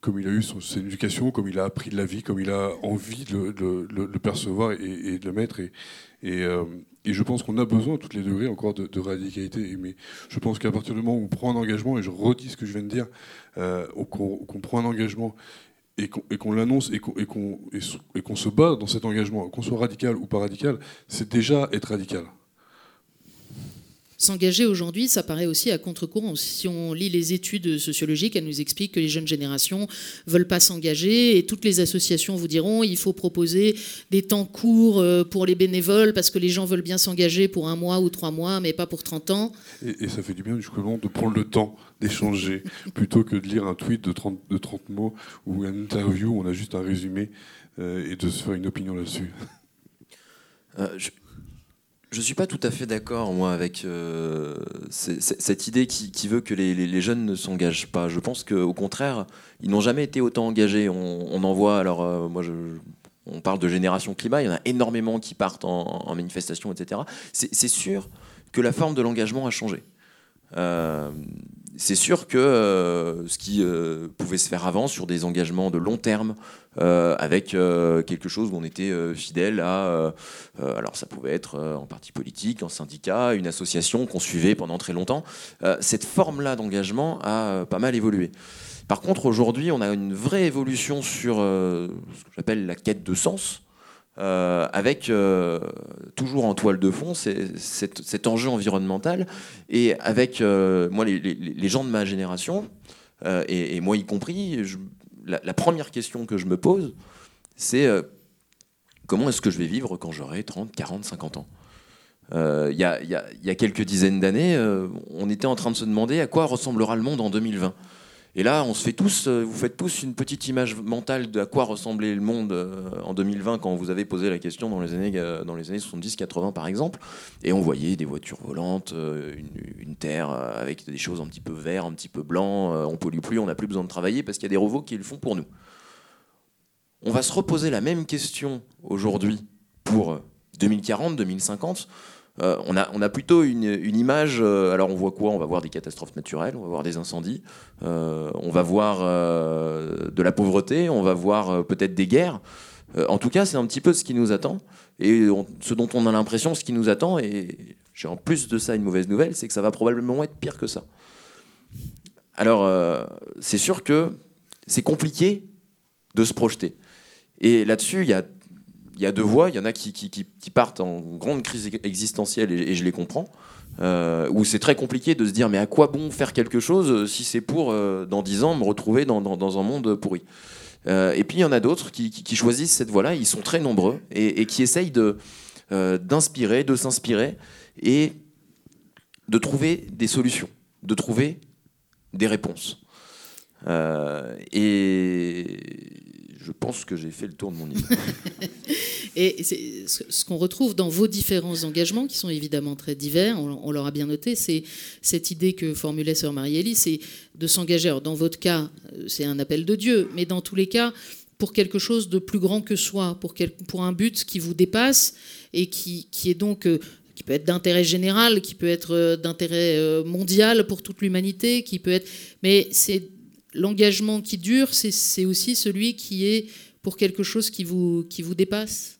comme il a eu son, éducation, comme il a appris de la vie, comme il a envie de le, percevoir et, de le mettre. Et, euh, et je pense qu'on a besoin, à tous les degrés, encore de, radicalité. Mais je pense qu'à partir du moment où on prend un engagement, et je redis ce que je viens de dire, euh, qu'on prend un engagement et qu'on l'annonce et qu'on se bat dans cet engagement, qu'on soit radical ou pas radical, c'est déjà être radical. S'engager aujourd'hui, ça paraît aussi à contre-courant. Si on lit les études sociologiques, elles nous expliquent que les jeunes générations veulent pas s'engager et toutes les associations vous diront il faut proposer des temps courts euh, pour les bénévoles parce que les gens veulent bien s'engager pour un mois ou trois mois, mais pas pour 30 ans. Et, ça fait du bien jusqu'au de prendre le temps d'échanger <laughs> plutôt que de lire un tweet de 30, de 30 mots ou une interview où on a juste un résumé euh, et de se faire une opinion là-dessus. Euh, je ne suis pas tout à fait d'accord, moi, avec euh, cette idée qui, veut que les, jeunes ne s'engagent pas. Je pense qu'au contraire, ils n'ont jamais été autant engagés. On, en voit, alors, euh, moi, je, on parle de génération climat, il y en a énormément qui partent en, manifestation, etc. C'est sûr que la forme de l'engagement a changé. Euh, c'est sûr que ce qui pouvait se faire avant sur des engagements de long terme, euh, avec euh, quelque chose où on était euh, fidèle à. alors, ça pouvait être en parti politique, en syndicat, une association qu'on suivait pendant très longtemps. cette forme-là d'engagement a pas mal évolué. Par contre, aujourd'hui, on a une vraie évolution sur ce que j'appelle la quête de sens. Avec toujours en toile de fond cet, enjeu environnemental et avec moi les, gens de ma génération et, moi y compris, la, première question que je me pose, c'est euh, comment est-ce que je vais vivre quand j'aurai 30, 40, 50 ans? Euh, Il y, a, quelques dizaines d'années, euh, on était en train de se demander à quoi ressemblera le monde en 2020. Et là, on se fait tous, vous faites tous une petite image mentale de à quoi ressemblait le monde en 2020 quand vous avez posé la question dans les années, dans les années 70-80 par exemple. Et on voyait des voitures volantes, une, terre avec des choses un petit peu vert, un petit peu blanc, on pollue plus, on n'a plus besoin de travailler parce qu'il y a des robots qui le font pour nous. On va se reposer la même question aujourd'hui pour 2040, 2050. Euh, on, a, plutôt une, image. Euh, alors, on voit quoi? On va voir des catastrophes naturelles, on va voir des incendies, euh, on va voir de la pauvreté, on va voir peut-être des guerres. en tout cas, c'est un petit peu ce qui nous attend. Et ce dont on a l'impression, ce qui nous attend, et j'ai en plus de ça une mauvaise nouvelle, c'est que ça va probablement être pire que ça. Alors, c'est sûr que c'est compliqué de se projeter. Et là-dessus, il y a, il y a deux voies. Il y en a qui, qui, partent en grande crise existentielle, et, je les comprends, euh, où c'est très compliqué de se dire mais à quoi bon faire quelque chose si c'est pour, euh, dans dix ans, me retrouver dans, dans- un monde pourri? Euh, et puis il y en a d'autres qui, choisissent cette voie-là, ils sont très nombreux, et, qui essayent d'inspirer, de s'inspirer, et de trouver des solutions, de trouver des réponses. Et je pense que j'ai fait le tour de mon <laughs> niveau. Et ce qu'on retrouve dans vos différents engagements, qui sont évidemment très divers, on, on l'aura bien noté, c'est cette idée que formulait Sœur Marielli, c'est de s'engager. Alors, dans votre cas, euh, c'est un appel de Dieu, mais dans tous les cas, pour quelque chose de plus grand que soi, pour, quel- pour un but qui vous dépasse et qui, qui est donc euh, qui peut être d'intérêt général, qui peut être euh, d'intérêt mondial pour toute l'humanité, qui peut être. Mais c'est l'engagement qui dure, c'est aussi celui qui est pour quelque chose qui vous, qui vous dépasse.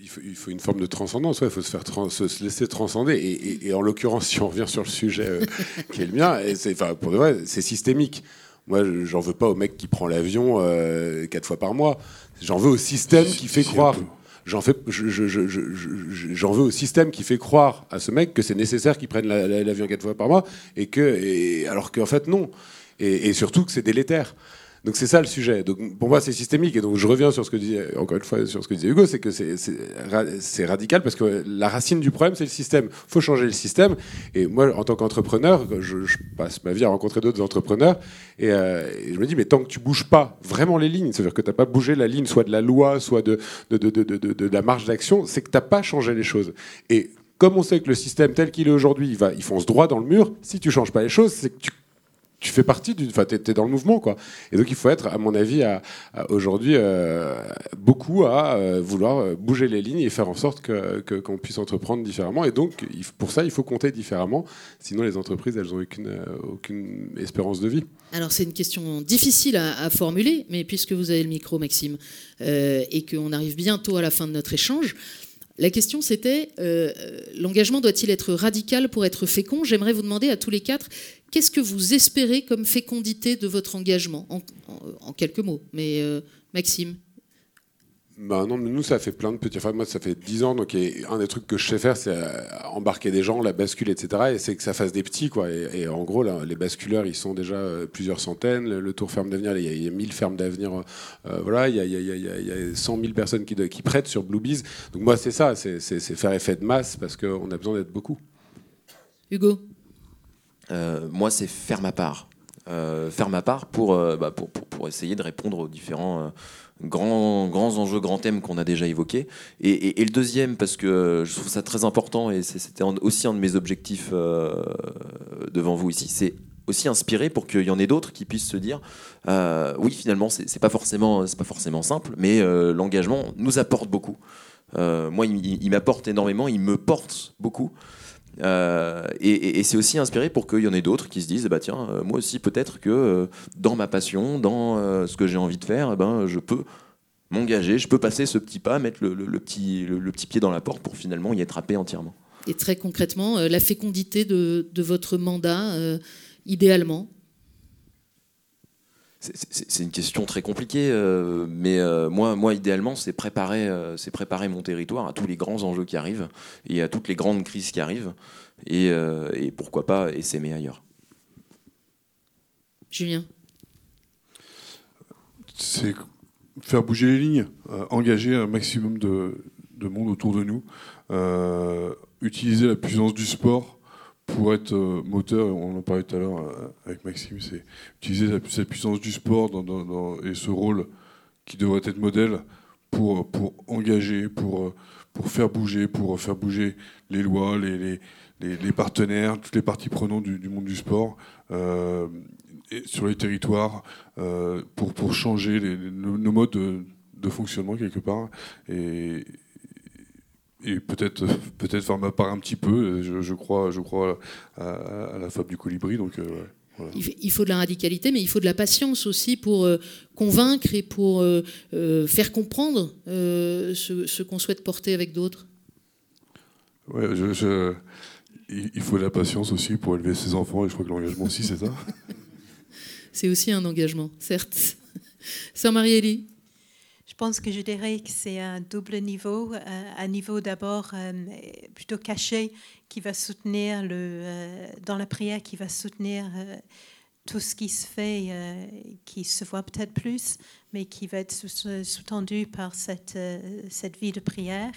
Il faut, il faut une forme de transcendance, ouais, il faut se, faire trans- se se laisser transcender. Et, et- et en l'occurrence, si on revient sur le sujet euh, qui est le mien, et c'est, enfin, pour de vrai, c'est systémique. Moi, je- j'en veux pas au mec qui prend l'avion euh, quatre fois par mois. J'en veux au système qui fait croire. J'en veux au système qui fait croire à ce mec que c'est nécessaire qu'il prenne la- la- l'avion quatre fois par mois, et que, alors qu'en fait non, et surtout que c'est délétère. Donc c'est ça le sujet. Donc pour moi c'est systémique et donc je reviens sur ce que disait encore une fois sur ce que disait Hugo, c'est que c'est c'est ra- c'est radical parce que la racine du problème c'est le système. Faut changer le système. Et moi en tant qu'entrepreneur, je, passe ma vie à rencontrer d'autres entrepreneurs et, euh, et je me dis mais tant que tu bouges pas vraiment les lignes, c'est-à-dire que t'as pas bougé la ligne soit de la loi, soit de la marge d'action, c'est que t'as pas changé les choses. Et comme on sait que le système tel qu'il est aujourd'hui, il, il fonce droit dans le mur, si tu changes pas les choses, c'est que tu tu fais partie du, enfin, t'es, t'es dans le mouvement, quoi. Et donc, il faut être, à mon avis, à, aujourd'hui, euh, beaucoup à euh, vouloir euh, bouger les lignes et faire en sorte que, que- qu'on puisse entreprendre différemment. Et donc, pour ça, il faut compter différemment. Sinon, les entreprises, elles n'ont aucune, aucune espérance de vie. Alors c'est une question difficile à, formuler, mais puisque vous avez le micro, Maxime, et qu'on arrive bientôt à la fin de notre échange, la question c'était l'engagement doit-il être radical pour être fécond? J'aimerais vous demander à tous les quatre qu'est-ce que vous espérez comme fécondité de votre engagement en, en- en quelques mots. Mais euh, Maxime, Ben non, mais nous, ça fait plein de petits. Enfin, moi, ça fait 10 ans. Donc, et un des trucs que je sais faire, c'est euh, embarquer des gens, la bascule, etc. Et c'est que ça fasse des petits, quoi. Et, et en gros, là, les basculeurs, ils sont déjà euh, plusieurs centaines. Le, le tour ferme d'avenir, il y, a- il y a 1000 fermes d'avenir. euh, voilà, il y a, il y, a, il y, a, il y a 100 000 personnes qui, qui prêtent sur Bluebees. Donc, moi, c'est ça. C'est faire effet de masse parce qu'on a besoin d'être beaucoup. Hugo, moi, c'est faire ma part. Euh, faire ma part pour, euh, bah, pour, pour, pour essayer de répondre aux différents euh, grands, grands enjeux, grands thèmes qu'on a déjà évoqués. Et, le deuxième, parce que euh, je trouve ça très important, et c'était aussi un de mes objectifs euh, devant vous ici, c'est aussi inspirer pour qu'il y en ait d'autres qui puissent se dire euh, oui finalement c'est pas pas forcément simple mais euh, l'engagement nous apporte beaucoup Euh, moi il m'apporte énormément il me porte beaucoup euh, et, c'est aussi inspiré pour qu'il y en ait d'autres qui se disent bah tiens euh, moi aussi peut-être que euh, dans ma passion dans ce que j'ai envie de faire eh ben je peux m'engager je peux passer ce petit pas mettre le, petit le, petit pied dans la porte pour finalement y être happé entièrement. Et très concrètement, la fécondité de, de votre mandat, idéalement C'est- une question très compliquée, euh, mais euh, moi, moi, idéalement, c'est préparer, euh, c'est préparer mon territoire à tous les grands enjeux qui arrivent et à toutes les grandes crises qui arrivent, et, euh, et pourquoi pas essaimer ailleurs. Julien c'est faire bouger les lignes, euh, engager un maximum de, de monde autour de nous, euh, utiliser la puissance du sport pour être euh, moteur, on en parlait tout à l'heure euh, avec Maxime, c'est utiliser cette puissance du sport dans- et ce rôle qui devrait être modèle pour, pour engager, pour, euh, pour faire bouger, pour faire bouger les lois, les, les, partenaires, toutes les parties prenantes du, monde du sport sur les territoires pour, pour changer nos modes de, de fonctionnement quelque part et, et peut-être <laughs> peut-être faire ma part un petit peu. Je, je crois, je crois à, à la fable du colibri. Donc, euh, voilà. Il faut de la radicalité, mais il faut de la patience aussi pour euh, convaincre et pour euh, euh, faire comprendre euh, ce, ce qu'on souhaite porter avec d'autres. Ouais, je- je- il il faut de la patience aussi pour élever ses enfants et je crois que l'engagement aussi c'est ça. <laughs> c'est aussi un engagement, certes. <laughs> Sœur Marie-Élie Je pense que je dirais que c'est un double niveau. Euh, un niveau d'abord euh, plutôt caché qui va soutenir, le, euh, dans la prière, qui va soutenir tout ce qui se fait, qui se voit peut-être plus, mais qui va être sous-tendu par cette, cette vie de prière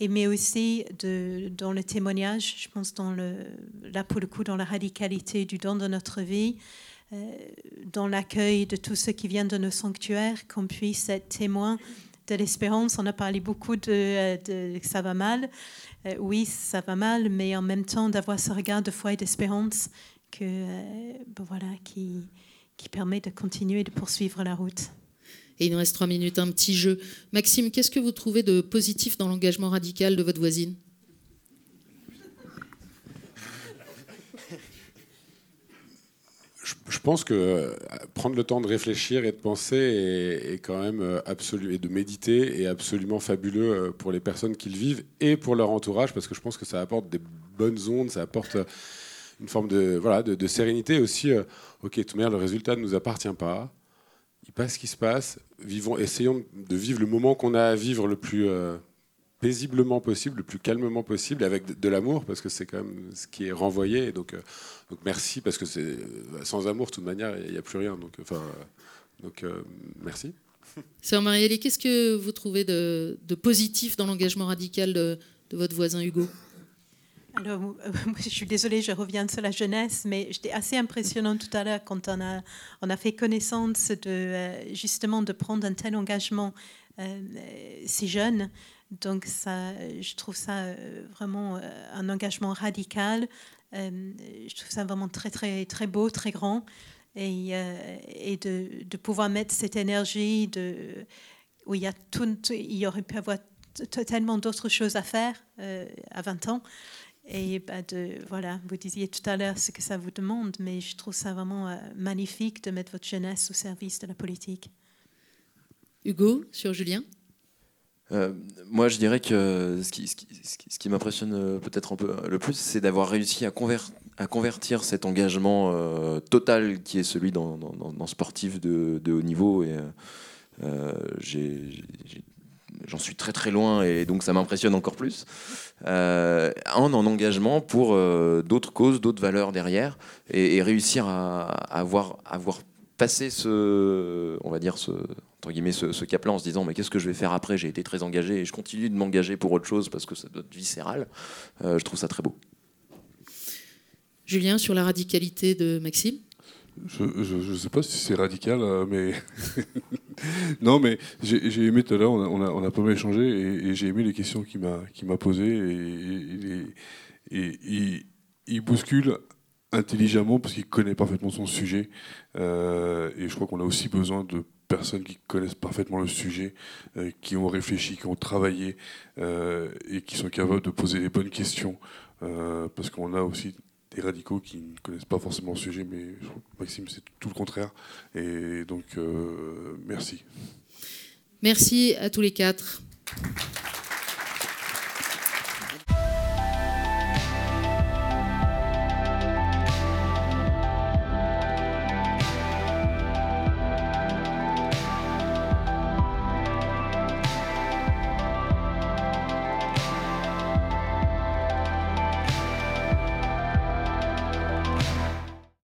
et mais aussi de, dans le témoignage, je pense dans le, là pour le coup dans la radicalité du don de notre vie, dans l'accueil de tous ceux qui viennent de nos sanctuaires, qu'on puisse être témoin de l'espérance. On a parlé beaucoup de, euh, ça va mal. Euh, oui, ça va mal, mais en même temps d'avoir ce regard de foi et d'espérance ben qui, qui permet de continuer de poursuivre la route. Et il nous reste trois minutes, un petit jeu. Maxime, qu'est-ce que vous trouvez de positif dans l'engagement radical de votre voisine je pense que euh, prendre le temps de réfléchir et de penser est, quand même euh, et de méditer est absolument fabuleux euh, pour les personnes qui le vivent et pour leur entourage parce que je pense que ça apporte des bonnes ondes, ça apporte une forme de voilà de, sérénité aussi. ok, tout le résultat ne nous appartient pas il passe ce qui se passe. Vivons, essayons de vivre le moment qu'on a à vivre le plus paisiblement possible, le plus calmement possible, avec de, l'amour, parce que c'est quand même ce qui est renvoyé. donc, euh, donc merci, parce que c'est euh, sans amour, de toute manière, il n'y a, plus rien. Donc, enfin, donc merci. Sœur Marielle, qu'est-ce que vous trouvez de, positif dans l'engagement radical de votre voisin Hugo? Alors, euh, <laughs> je suis désolée, je reviens sur la jeunesse, mais j'étais assez impressionnante tout à l'heure quand on a, on a fait connaissance de, euh, justement de prendre un tel engagement euh, si jeune. Donc, ça, je trouve ça vraiment un engagement radical. je trouve ça vraiment très, très, très beau, très grand. Et, de, pouvoir mettre cette énergie de, où il y, a tout, y aurait pu avoir tellement d'autres choses à faire à 20 ans. Et bah, voilà, vous disiez tout à l'heure ce que ça vous demande, mais je trouve ça vraiment euh, magnifique de mettre votre jeunesse au service de la politique. Hugo, sur Julien? Euh, moi, je dirais que ce qui, m'impressionne euh, peut-être un peu le plus, c'est d'avoir réussi à, convertir cet engagement total qui est celui dans, dans, sportif de, haut niveau. Et j'en suis très très loin et donc ça m'impressionne encore plus, euh, en, en engagement pour euh, d'autres causes, d'autres valeurs derrière et, réussir à, avoir passé ce, on va dire, ce, entre guillemets, ce, cap-là en se disant mais qu'est-ce que je vais faire après? J'ai été très engagé et je continue de m'engager pour autre chose parce que ça doit être viscéral. Euh, je trouve ça très beau. Julien, sur la radicalité de Maxime? Je ne sais pas si c'est radical, euh, mais <laughs> non, mais j'ai aimé tout à l'heure, on a, on, a, pas mal échangé et, j'ai aimé les questions qu'il m'a posées et, et, il bouscule intelligemment parce qu'il connaît parfaitement son sujet euh, et je crois qu'on a aussi besoin de personnes qui connaissent parfaitement le sujet, euh, qui ont réfléchi, qui ont travaillé et qui sont capables de poser les bonnes questions parce qu'on a aussi des radicaux qui ne connaissent pas forcément le sujet, mais Maxime, c'est tout le contraire. Et donc, euh, merci. Merci à tous les quatre.